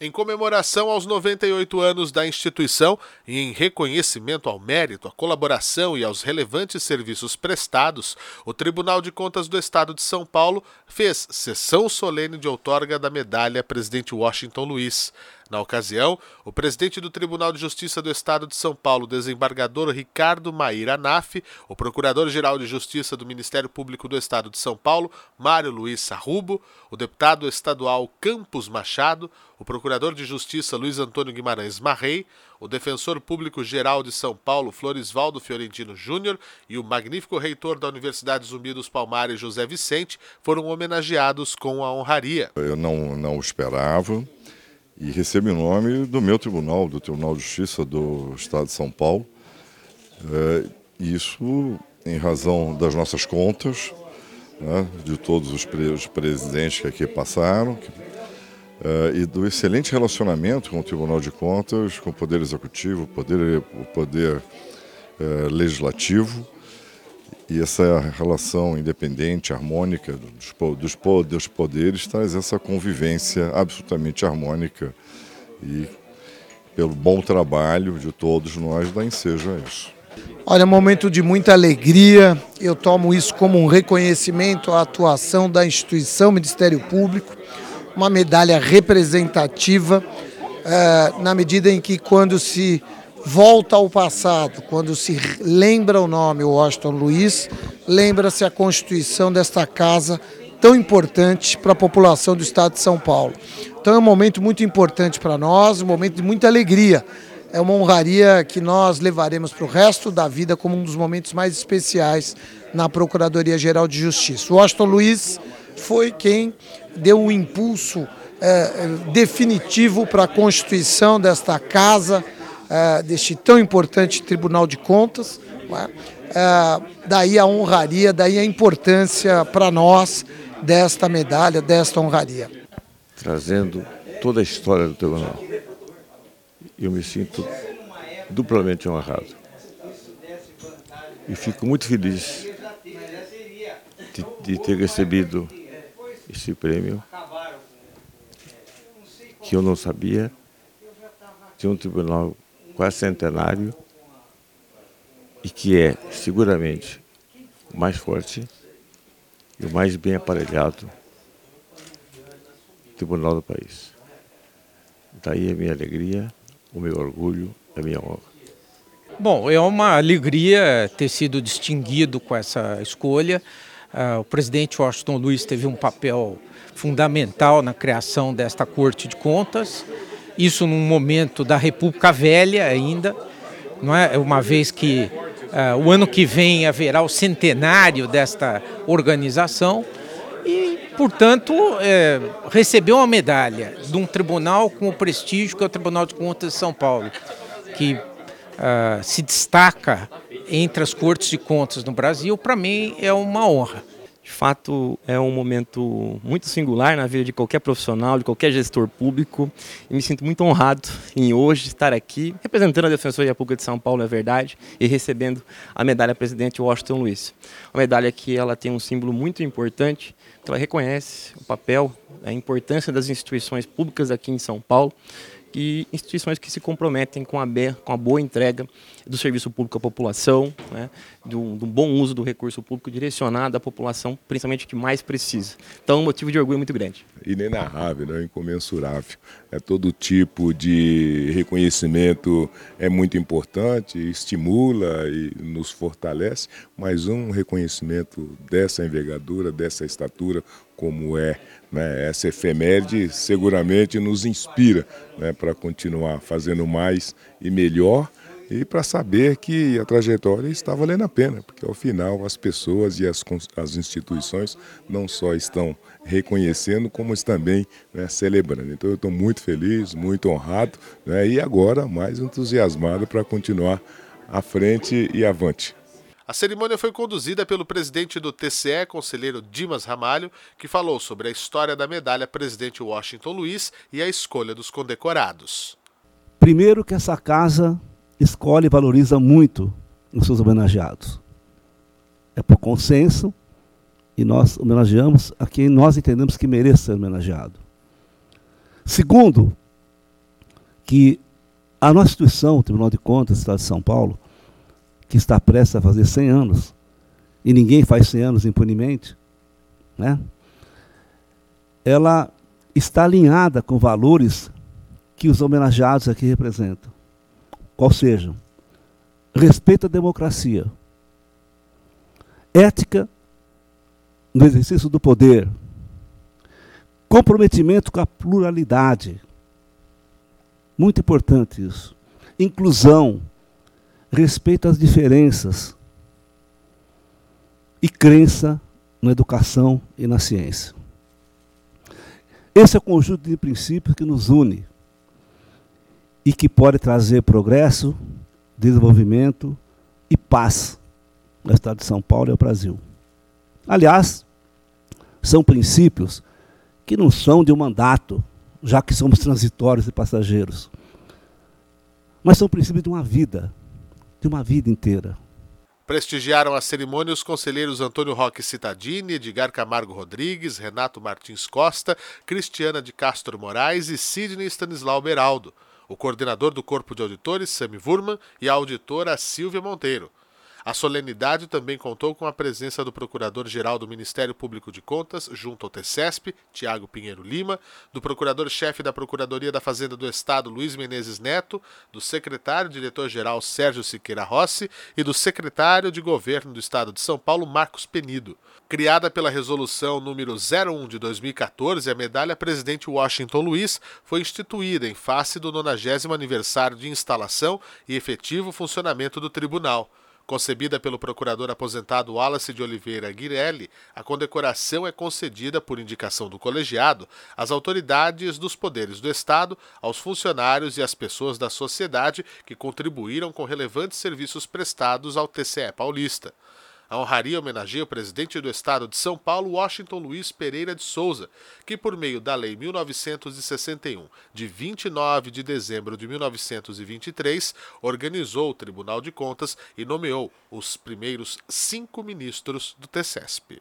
Em comemoração aos 98 anos da instituição e em reconhecimento ao mérito, à colaboração e aos relevantes serviços prestados, o Tribunal de Contas do Estado de São Paulo fez sessão solene de outorga da medalha Presidente Washington Luiz. Na ocasião, o presidente do Tribunal de Justiça do Estado de São Paulo, desembargador Ricardo Maíra Naf, o procurador-geral de Justiça do Ministério Público do Estado de São Paulo, Mário Luiz Sarrubo, o deputado estadual Campos Machado, o procurador de Justiça Luiz Antônio Guimarães Marrei, o defensor público-geral de São Paulo, Florisvaldo Fiorentino Júnior, e o magnífico reitor da Universidade Zumbi dos Palmares, José Vicente, foram homenageados com a honraria. Eu não, não esperava e recebo em nome do meu tribunal, do Tribunal de Justiça do Estado de São Paulo. É, isso em razão das nossas contas, né, de todos os, pre os, presidentes que aqui passaram, que, é, e do excelente relacionamento com o Tribunal de Contas, com o Poder Executivo, Poder, o poder é, Legislativo e essa relação independente, harmônica dos, dos, dos poderes traz essa convivência absolutamente harmônica e pelo bom trabalho de todos nós da Enseja isso. Olha, momento de muita alegria. Eu tomo isso como um reconhecimento à atuação da instituição Ministério Público, uma medalha representativa, eh, na medida em que quando se volta ao passado, quando se lembra o nome Washington Luiz, lembra-se a constituição desta casa tão importante para a população do estado de São Paulo. Então é um momento muito importante para nós, um momento de muita alegria. É uma honraria que nós levaremos para o resto da vida como um dos momentos mais especiais na Procuradoria-Geral de Justiça. Washington Luiz foi quem deu um impulso é, definitivo para a constituição desta casa, uh, deste tão importante Tribunal de Contas. Uh, daí a honraria, daí a importância para nós desta medalha, desta honraria. Trazendo toda a história do tribunal. Eu me sinto duplamente honrado. E fico muito feliz de, de ter recebido esse prêmio que eu não sabia de um tribunal quase centenário e que é seguramente o mais forte e o mais bem aparelhado tribunal do país. Daí a minha alegria, o meu orgulho, a minha honra. Bom, é uma alegria ter sido distinguido com essa escolha. Uh, o presidente Washington Luiz teve um papel fundamental na criação desta Corte de Contas isso num momento da República Velha ainda, não é? Uma vez que uh, o ano que vem haverá o centenário desta organização e, portanto, é, recebeu uma medalha de um tribunal com o prestígio que é o Tribunal de Contas de São Paulo, que uh, se destaca entre as cortes de contas no Brasil, para mim é uma honra. De fato, é um momento muito singular na vida de qualquer profissional, de qualquer gestor público. E me sinto muito honrado em hoje estar aqui, representando a Defensoria Pública de São Paulo, é verdade, e recebendo a medalha Presidente Washington Luiz. Uma medalha que ela tem um símbolo muito importante, que ela reconhece o papel, a importância das instituições públicas aqui em São Paulo e instituições que se comprometem com a, com a boa entrega do serviço público à população, né, do, do, bom uso do recurso público direcionado à população, principalmente que mais precisa. Então, um motivo de orgulho muito grande. Inenarrável, né, incomensurável. É todo tipo de reconhecimento é muito importante, estimula e nos fortalece, mas um reconhecimento dessa envergadura, dessa estatura, como é né, essa efeméride, seguramente nos inspira né, para continuar fazendo mais e melhor e para saber que a trajetória está valendo a pena, porque ao final as pessoas e as, as instituições não só estão reconhecendo, como também né, celebrando. Então eu estou muito feliz, muito honrado né, e agora mais entusiasmado para continuar à frente e avante. A cerimônia foi conduzida pelo presidente do TCE, conselheiro Dimas Ramalho, que falou sobre a história da medalha Presidente Washington Luiz e a escolha dos condecorados. Primeiro que essa casa escolhe e valoriza muito os seus homenageados. É por consenso e nós homenageamos a quem nós entendemos que merece ser homenageado. Segundo, que a nossa instituição, o Tribunal de Contas do Estado de São Paulo, que está prestes a fazer 100 anos, e ninguém faz 100 anos impunemente, né? ela está alinhada com valores que os homenageados aqui representam. Qual sejam? Respeito à democracia, ética no exercício do poder, comprometimento com a pluralidade. Muito importante isso. Inclusão, respeito às diferenças e crença na educação e na ciência. Esse é o conjunto de princípios que nos une e que pode trazer progresso, desenvolvimento e paz no estado de São Paulo e ao Brasil. Aliás, são princípios que não são de um mandato, já que somos transitórios e passageiros, mas são princípios de uma vida, de uma vida inteira. Prestigiaram a cerimônia os conselheiros Antônio Roque Citadini, Edgar Camargo Rodrigues, Renato Martins Costa, Cristiana de Castro Moraes e Sidney Stanislau Beraldo, o coordenador do Corpo de Auditores, Sami Wurman, e a auditora Silvia Monteiro. A solenidade também contou com a presença do Procurador-Geral do Ministério Público de Contas, junto ao TCESP, Tiago Pinheiro Lima, do Procurador-Chefe da Procuradoria da Fazenda do Estado, Luiz Menezes Neto, do Secretário-Diretor-Geral Sérgio Siqueira Rossi e do Secretário de Governo do Estado de São Paulo, Marcos Penido. Criada pela Resolução número 01 de 2014, a medalha Presidente Washington Luiz foi instituída em face do 90 aniversário de instalação e efetivo funcionamento do tribunal. Concebida pelo procurador aposentado Wallace de Oliveira Guirelli, a condecoração é concedida por indicação do colegiado às autoridades dos poderes do Estado, aos funcionários e às pessoas da sociedade que contribuíram com relevantes serviços prestados ao TCE paulista. A honraria homenageia o presidente do estado de São Paulo, Washington Luiz Pereira de Souza, que, por meio da Lei 1961, de 29 de dezembro de 1923, organizou o Tribunal de Contas e nomeou os primeiros cinco ministros do TCESP.